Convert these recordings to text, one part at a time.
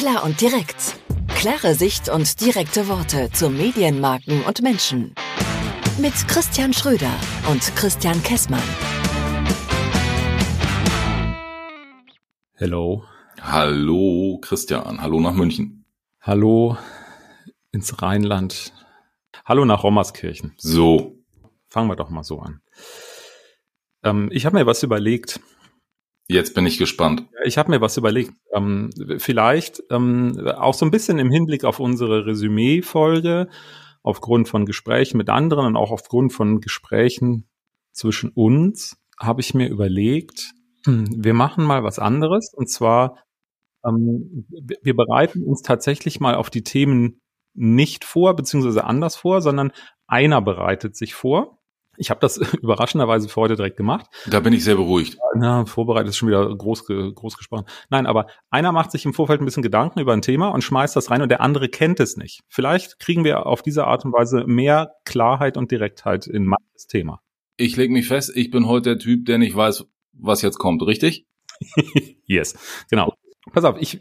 Klar und direkt. Klare Sicht und direkte Worte zu Medienmarken und Menschen. Mit Christian Schröder und Christian Kessmann. Hello. Hallo Christian, hallo nach München. Hallo ins Rheinland. Hallo nach Rommerskirchen. So. Fangen wir doch mal so an. Ähm, ich habe mir was überlegt. Jetzt bin ich gespannt. Ich habe mir was überlegt. Ähm, vielleicht ähm, auch so ein bisschen im Hinblick auf unsere Resümee-Folge, aufgrund von Gesprächen mit anderen und auch aufgrund von Gesprächen zwischen uns, habe ich mir überlegt, hm, wir machen mal was anderes. Und zwar, ähm, wir bereiten uns tatsächlich mal auf die Themen nicht vor, beziehungsweise anders vor, sondern einer bereitet sich vor ich habe das überraschenderweise für heute direkt gemacht. Da bin ich sehr beruhigt. Na, vorbereitet ist schon wieder groß, groß gesprochen. Nein, aber einer macht sich im Vorfeld ein bisschen Gedanken über ein Thema und schmeißt das rein und der andere kennt es nicht. Vielleicht kriegen wir auf diese Art und Weise mehr Klarheit und Direktheit in manches Thema. Ich lege mich fest, ich bin heute der Typ, der nicht weiß, was jetzt kommt, richtig? yes, genau. Pass auf, ich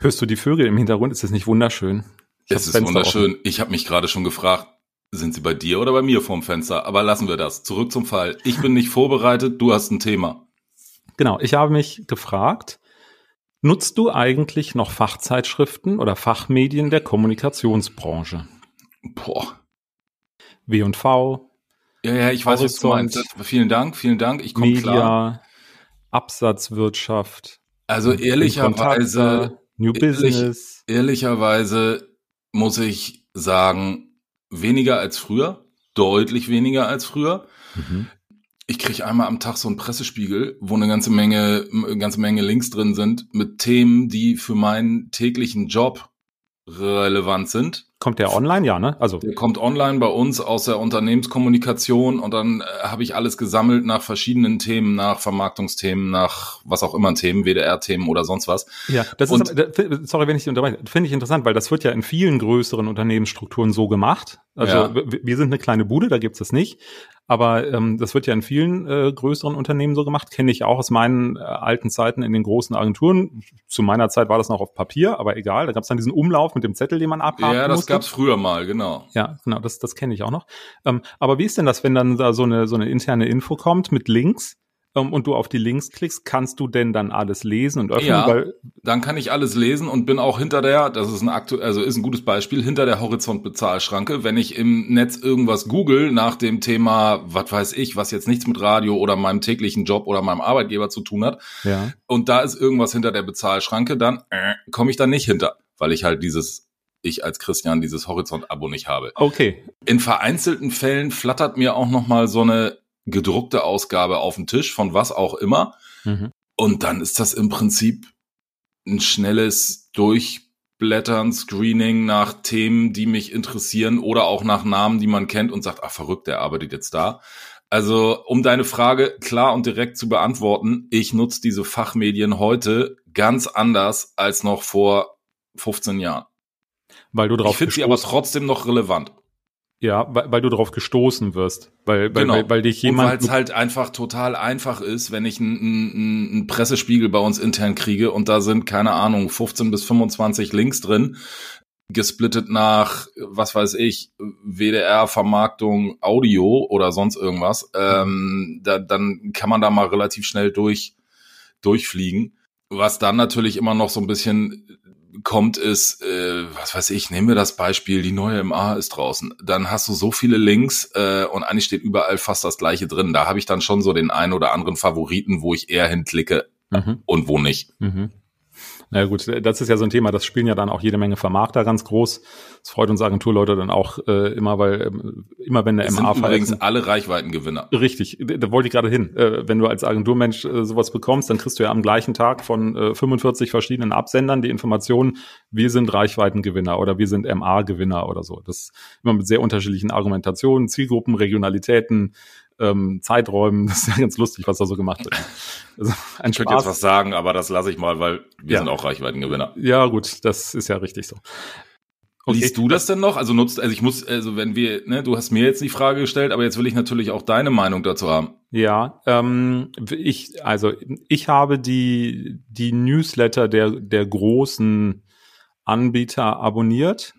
hörst du die Vögel im Hintergrund? Ist das nicht wunderschön? Ich es ist Fenster wunderschön. Offen. Ich habe mich gerade schon gefragt, sind sie bei dir oder bei mir vorm Fenster? Aber lassen wir das. Zurück zum Fall. Ich bin nicht vorbereitet, du hast ein Thema. Genau, ich habe mich gefragt, nutzt du eigentlich noch Fachzeitschriften oder Fachmedien der Kommunikationsbranche? Boah. W&V. Ja, ja, ich weiß, was du meinst. Vielen Dank, vielen Dank. Ich komme klar. Absatzwirtschaft. Also ehrlicherweise, New Business. ehrlicherweise muss ich sagen, weniger als früher, deutlich weniger als früher. Mhm. Ich kriege einmal am Tag so einen Pressespiegel, wo eine ganze Menge, eine ganze Menge Links drin sind mit Themen, die für meinen täglichen Job relevant sind. Kommt der online, ja, ne? Also der kommt online bei uns aus der Unternehmenskommunikation und dann äh, habe ich alles gesammelt nach verschiedenen Themen, nach Vermarktungsthemen, nach was auch immer Themen, WDR-Themen oder sonst was. Ja, das und, ist, sorry, wenn ich unterbreche, finde ich interessant, weil das wird ja in vielen größeren Unternehmensstrukturen so gemacht. Also ja. wir sind eine kleine Bude, da gibt's das nicht. Aber ähm, das wird ja in vielen äh, größeren Unternehmen so gemacht, kenne ich auch aus meinen äh, alten Zeiten in den großen Agenturen. Zu meiner Zeit war das noch auf Papier, aber egal. Da gab es dann diesen Umlauf mit dem Zettel, den man abhaken Ja, das musste. gab's früher mal, genau. Ja, genau, das, das kenne ich auch noch. Ähm, aber wie ist denn das, wenn dann da so eine, so eine interne Info kommt mit Links? Ähm, und du auf die Links klickst, kannst du denn dann alles lesen und öffnen? Ja, weil dann kann ich alles lesen und bin auch hinter der, das ist ein aktu also ist ein gutes Beispiel, hinter der Horizontbezahlschranke. Wenn ich im Netz irgendwas google nach dem Thema, was weiß ich, was jetzt nichts mit Radio oder meinem täglichen Job oder meinem Arbeitgeber zu tun hat, ja. und da ist irgendwas hinter der Bezahlschranke, dann äh, komme ich da nicht hinter, weil ich halt dieses ich als Christian dieses Horizont-Abo nicht habe. Okay. In vereinzelten Fällen flattert mir auch noch mal so eine gedruckte Ausgabe auf den Tisch von was auch immer. Mhm. Und dann ist das im Prinzip ein schnelles Durchblättern, Screening nach Themen, die mich interessieren oder auch nach Namen, die man kennt und sagt, ach verrückt, der arbeitet jetzt da. Also, um deine Frage klar und direkt zu beantworten, ich nutze diese Fachmedien heute ganz anders als noch vor 15 Jahren. Weil du drauf Ich finde sie aber trotzdem noch relevant. Ja, weil, weil du darauf gestoßen wirst, weil, weil, genau. weil, weil dich jemand. Weil es halt einfach total einfach ist, wenn ich einen, einen, Pressespiegel bei uns intern kriege und da sind, keine Ahnung, 15 bis 25 Links drin, gesplittet nach, was weiß ich, WDR, Vermarktung, Audio oder sonst irgendwas, ähm, da, dann kann man da mal relativ schnell durch, durchfliegen. Was dann natürlich immer noch so ein bisschen kommt, ist, äh, was weiß ich, nehmen wir das Beispiel, die neue MA ist draußen. Dann hast du so viele Links äh, und eigentlich steht überall fast das gleiche drin. Da habe ich dann schon so den einen oder anderen Favoriten, wo ich eher hinklicke mhm. und wo nicht. Mhm. Na gut, das ist ja so ein Thema, das spielen ja dann auch jede Menge Vermarkter ganz groß. Das freut uns Agenturleute dann auch äh, immer, weil ähm, immer wenn der das MA sind übrigens alle Reichweitengewinner. Richtig, da wollte ich gerade hin. Äh, wenn du als Agenturmensch äh, sowas bekommst, dann kriegst du ja am gleichen Tag von äh, 45 verschiedenen Absendern die Information, wir sind Reichweitengewinner oder wir sind MA-Gewinner oder so. Das immer mit sehr unterschiedlichen Argumentationen, Zielgruppen, Regionalitäten, ähm, Zeiträumen. Das ist ja ganz lustig, was da so gemacht wird. Also ein ich könnte jetzt was sagen, aber das lasse ich mal, weil wir ja. sind auch Reichweitengewinner. Ja, gut, das ist ja richtig so. Okay. Liest du das denn noch? Also nutzt, also ich muss, also wenn wir, ne, du hast mir jetzt die Frage gestellt, aber jetzt will ich natürlich auch deine Meinung dazu haben. Ja, ähm, ich, also ich habe die die Newsletter der der großen Anbieter abonniert,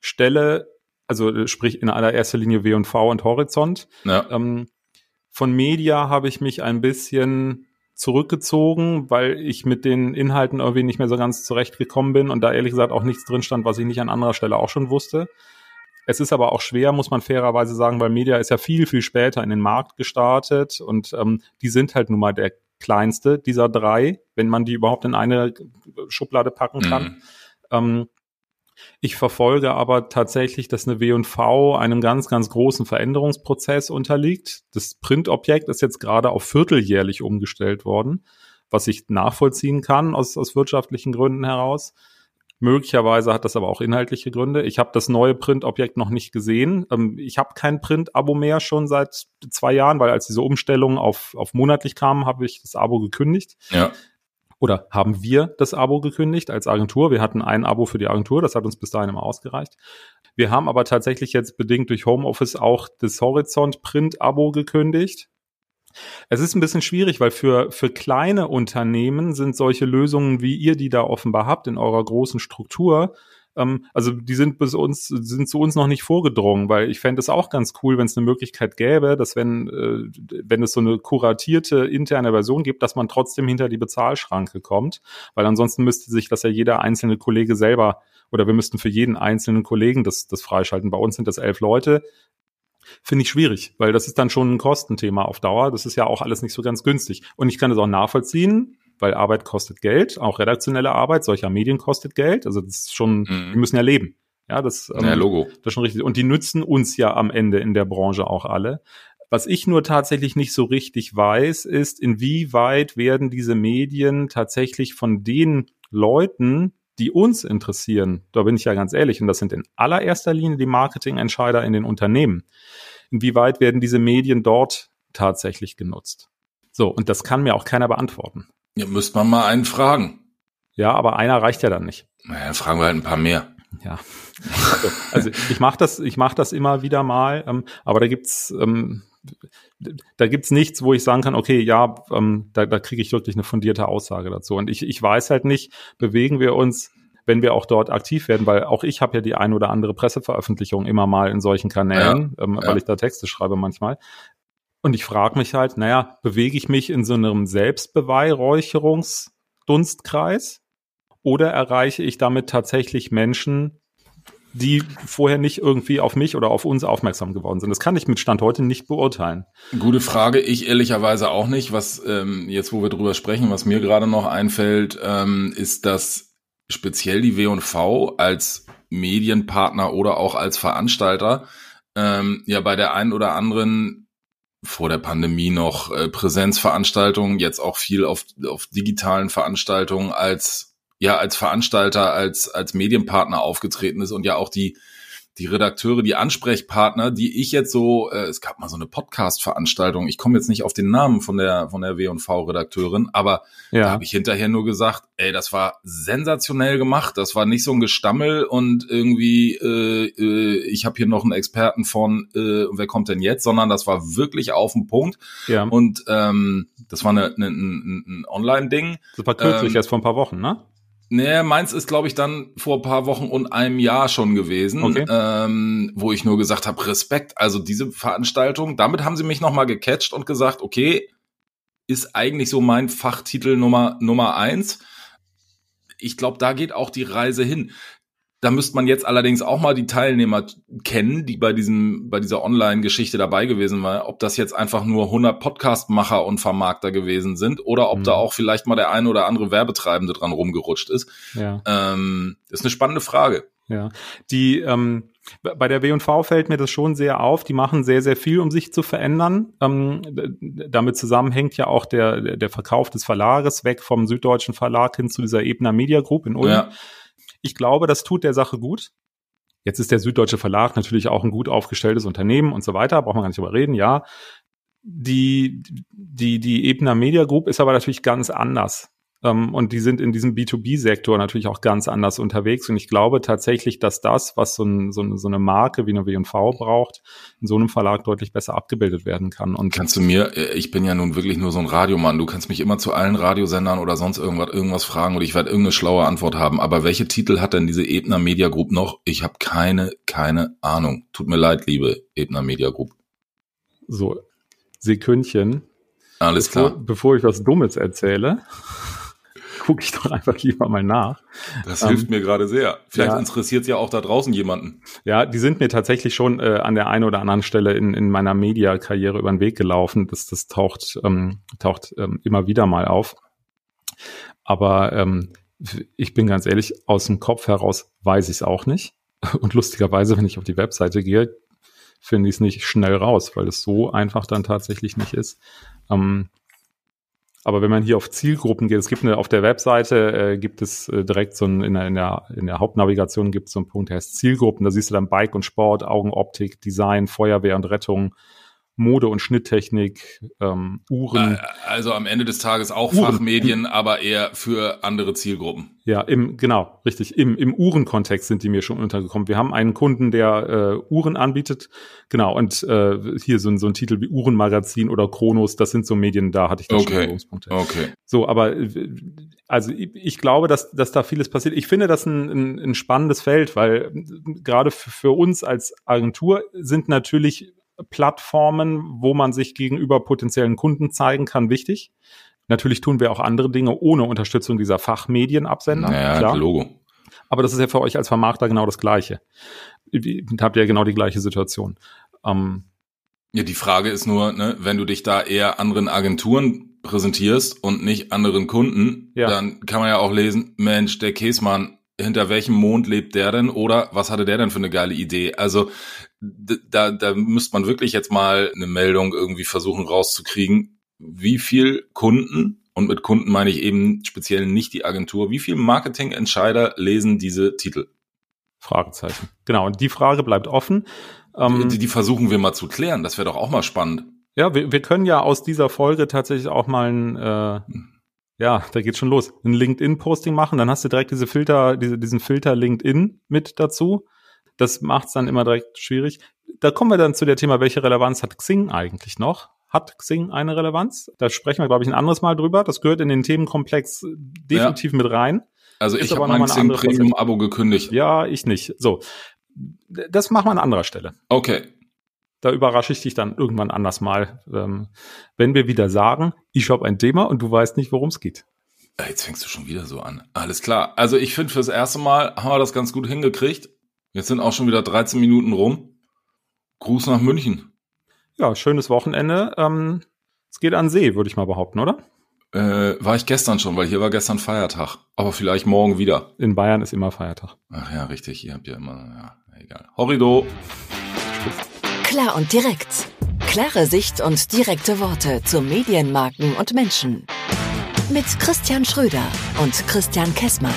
stelle, also sprich in allererster Linie W&V und Horizont. Ja. Ähm, von Media habe ich mich ein bisschen zurückgezogen, weil ich mit den Inhalten irgendwie nicht mehr so ganz zurechtgekommen bin und da ehrlich gesagt auch nichts drin stand, was ich nicht an anderer Stelle auch schon wusste. Es ist aber auch schwer, muss man fairerweise sagen, weil Media ist ja viel, viel später in den Markt gestartet und ähm, die sind halt nun mal der kleinste dieser drei, wenn man die überhaupt in eine Schublade packen kann. Mhm. Ähm, ich verfolge aber tatsächlich, dass eine W&V einem ganz, ganz großen Veränderungsprozess unterliegt. Das Printobjekt ist jetzt gerade auf vierteljährlich umgestellt worden, was ich nachvollziehen kann aus, aus wirtschaftlichen Gründen heraus. Möglicherweise hat das aber auch inhaltliche Gründe. Ich habe das neue Printobjekt noch nicht gesehen. Ähm, ich habe kein Print-Abo mehr schon seit zwei Jahren, weil als diese Umstellung auf, auf monatlich kam, habe ich das Abo gekündigt. Ja oder haben wir das Abo gekündigt als Agentur. Wir hatten ein Abo für die Agentur, das hat uns bis dahin immer ausgereicht. Wir haben aber tatsächlich jetzt bedingt durch Homeoffice auch das Horizont Print Abo gekündigt. Es ist ein bisschen schwierig, weil für, für kleine Unternehmen sind solche Lösungen, wie ihr die da offenbar habt in eurer großen Struktur, ähm, also die sind bis uns, sind zu uns noch nicht vorgedrungen, weil ich fände es auch ganz cool, wenn es eine Möglichkeit gäbe, dass wenn, äh, wenn es so eine kuratierte interne Version gibt, dass man trotzdem hinter die Bezahlschranke kommt, weil ansonsten müsste sich das ja jeder einzelne Kollege selber oder wir müssten für jeden einzelnen Kollegen das, das freischalten. Bei uns sind das elf Leute. Finde ich schwierig, weil das ist dann schon ein Kostenthema auf Dauer. Das ist ja auch alles nicht so ganz günstig. Und ich kann es auch nachvollziehen weil Arbeit kostet Geld, auch redaktionelle Arbeit solcher Medien kostet Geld. Also das ist schon, mhm. die müssen ja leben. Ja, das, ähm, ja, Logo. das ist schon richtig. Und die nützen uns ja am Ende in der Branche auch alle. Was ich nur tatsächlich nicht so richtig weiß, ist, inwieweit werden diese Medien tatsächlich von den Leuten, die uns interessieren, da bin ich ja ganz ehrlich, und das sind in allererster Linie die Marketingentscheider in den Unternehmen, inwieweit werden diese Medien dort tatsächlich genutzt? So, und das kann mir auch keiner beantworten. Ja, müsste man mal einen fragen. Ja, aber einer reicht ja dann nicht. Naja, fragen wir halt ein paar mehr. Ja. Also, also ich mache das, ich mache das immer wieder mal, ähm, aber da gibt's ähm, da gibt's nichts, wo ich sagen kann, okay, ja, ähm, da, da kriege ich wirklich eine fundierte Aussage dazu. Und ich, ich weiß halt nicht, bewegen wir uns, wenn wir auch dort aktiv werden, weil auch ich habe ja die ein oder andere Presseveröffentlichung immer mal in solchen Kanälen, ja, ähm, ja. weil ich da Texte schreibe manchmal. Und ich frage mich halt, naja, bewege ich mich in so einem Selbstbeweihräucherungsdunstkreis oder erreiche ich damit tatsächlich Menschen, die vorher nicht irgendwie auf mich oder auf uns aufmerksam geworden sind. Das kann ich mit Stand heute nicht beurteilen. Gute Frage. Ich ehrlicherweise auch nicht. Was ähm, jetzt, wo wir drüber sprechen, was mir gerade noch einfällt, ähm, ist, dass speziell die W&V als Medienpartner oder auch als Veranstalter ähm, ja bei der einen oder anderen vor der Pandemie noch äh, Präsenzveranstaltungen, jetzt auch viel auf, auf digitalen Veranstaltungen als ja als Veranstalter, als als Medienpartner aufgetreten ist und ja auch die die Redakteure, die Ansprechpartner, die ich jetzt so, äh, es gab mal so eine Podcast-Veranstaltung, ich komme jetzt nicht auf den Namen von der von der W&V-Redakteurin, aber ja. da habe ich hinterher nur gesagt, ey, das war sensationell gemacht, das war nicht so ein Gestammel und irgendwie, äh, äh, ich habe hier noch einen Experten von, äh, wer kommt denn jetzt, sondern das war wirklich auf den Punkt ja. und ähm, das war eine, eine, ein, ein Online-Ding. War kürzlich, ähm, erst vor ein paar Wochen, ne? Nee, meins ist, glaube ich, dann vor paar Wochen und einem Jahr schon gewesen, okay. ähm, wo ich nur gesagt habe, Respekt, also diese Veranstaltung, damit haben sie mich nochmal gecatcht und gesagt, okay, ist eigentlich so mein Fachtitel Nummer, Nummer eins. Ich glaube, da geht auch die Reise hin. Da müsste man jetzt allerdings auch mal die Teilnehmer kennen, die bei diesem, bei dieser Online-Geschichte dabei gewesen waren. Ob das jetzt einfach nur 100 Podcast-Macher und Vermarkter gewesen sind oder ob mhm. da auch vielleicht mal der eine oder andere Werbetreibende dran rumgerutscht ist. Ja. Ähm, ist eine spannende Frage. Ja, die ähm, bei der W&V fällt mir das schon sehr auf. Die machen sehr, sehr viel, um sich zu verändern. Ähm, damit zusammenhängt ja auch der, der Verkauf des Verlages weg vom Süddeutschen Verlag hin zu dieser Ebner Media Group in Ulm. Ja. Ich glaube, das tut der Sache gut. Jetzt ist der Süddeutsche Verlag natürlich auch ein gut aufgestelltes Unternehmen und so weiter, braucht man gar nicht drüber reden, ja. Die, die, die Ebner Media Group ist aber natürlich ganz anders. Ähm, und die sind in diesem B2B-Sektor natürlich auch ganz anders unterwegs. Und ich glaube tatsächlich, dass das, was so, ein, so, eine, so eine Marke wie eine W&V braucht, in so einem Verlag deutlich besser abgebildet werden kann. Und kannst du mir, äh, ich bin ja nun wirklich nur so ein Radiomann, du kannst mich immer zu allen Radiosendern oder sonst irgendwas, irgendwas fragen und ich werde irgendeine schlaue Antwort haben. Aber welche Titel hat denn diese Ebner Media Group noch? Ich habe keine, keine Ahnung. Tut mir leid, liebe Ebner Media Group. So, Sekündchen. Alles bevor, klar. Bevor ich was Dummes erzähle gucke ich doch einfach lieber mal nach. Das hilft ähm, mir gerade sehr. Vielleicht ja. interessiert es ja auch da draußen jemanden. Ja, die sind mir tatsächlich schon äh, an der einen oder anderen Stelle in, in meiner Media-Karriere über den Weg gelaufen. Das, das taucht, ähm, taucht ähm, immer wieder mal auf. Aber ähm, ich bin ganz ehrlich, aus dem Kopf heraus weiß ich es auch nicht. Und lustigerweise, wenn ich auf die Webseite gehe, finde ich es nicht schnell raus, weil es so einfach dann tatsächlich nicht ist. Ähm, aber wenn man hier auf Zielgruppen geht, es gibt eine, auf der Webseite äh, gibt es äh, direkt so ein, in der, in der, in der Hauptnavigation gibt es so einen Punkt, der heißt Zielgruppen. Da siehst du dann Bike und Sport, Augenoptik, Design, Feuerwehr und Rettung, Mode- und Schnitttechnik, ähm, Uhren. Also am Ende des Tages auch Uhren. Fachmedien, aber eher für andere Zielgruppen. Ja, im, genau, richtig. Im, im Uhrenkontext sind die mir schon untergekommen. Wir haben einen Kunden, der äh, Uhren anbietet. Genau, und äh, hier so, ein so ein Titel wie Uhrenmagazin oder Chronos, das sind so Medien, da hatte ich da schon Okay. Berührungspunkte. Okay. So, aber äh, also ich, ich glaube, dass, dass da vieles passiert. Ich finde das ein, ein, ein spannendes Feld, weil äh, gerade für uns als Agentur sind natürlich Plattformen, wo man sich gegenüber potenziellen Kunden zeigen kann, wichtig. Natürlich tun wir auch andere Dinge ohne Unterstützung dieser Fachmedienabsender. Naja, klar. Logo. Aber das ist ja für euch als Vermarkter genau das Gleiche. Ihr habt ja genau die gleiche Situation. Ähm, Ja, die Frage ist nur, ne, wenn du dich da eher anderen Agenturen präsentierst und nicht anderen Kunden, Ja. dann kann man ja auch lesen, Mensch, der Käsmann, hinter welchem Mond lebt der denn oder was hatte der denn für eine geile Idee? Also da, da müsste man wirklich jetzt mal eine Meldung irgendwie versuchen rauszukriegen, wie viel Kunden, und mit Kunden meine ich eben speziell nicht die Agentur, wie viel Marketingentscheider lesen diese Titel? Fragezeichen. Genau, und die Frage bleibt offen. Ähm, die, die versuchen wir mal zu klären, das wäre doch auch mal spannend. Ja, wir, wir können ja aus dieser Folge tatsächlich auch mal ein, äh, ja, da geht's schon los, ein LinkedIn-Posting machen, dann hast du direkt diese Filter, diese, diesen Filter LinkedIn mit dazu. Das macht's dann immer direkt schwierig. Da kommen wir dann zu der Thema, welche Relevanz hat Xing eigentlich noch? Hat Xing eine Relevanz? Da sprechen wir, glaube ich, ein anderes Mal drüber. Das gehört in den Themenkomplex definitiv mit rein. Also Ist ich habe mein Xing Premium-Abo gekündigt. Ja, ich nicht. So. Das machen wir an anderer Stelle. Okay. Da überrasche ich dich dann irgendwann anders mal, ähm, wenn wir wieder sagen, ich habe ein Thema und du weißt nicht, worum es geht. Jetzt fängst du schon wieder so an. Alles klar. Also ich finde, fürs erste Mal haben wir das ganz gut hingekriegt. Jetzt sind auch schon wieder 13 Minuten rum. Gruß nach München. Ja, schönes Wochenende. Ähm, es geht an See, würde ich mal behaupten, oder? Äh, war ich gestern schon, weil hier war gestern Feiertag. Aber vielleicht morgen wieder. In Bayern ist immer Feiertag. Ach ja, richtig. Ihr habt ja immer, ja, egal. Horrido. Klar und direkt. Klare Sicht und direkte Worte zu Medienmarken und Menschen. Mit Christian Schröder und Christian Kessmann.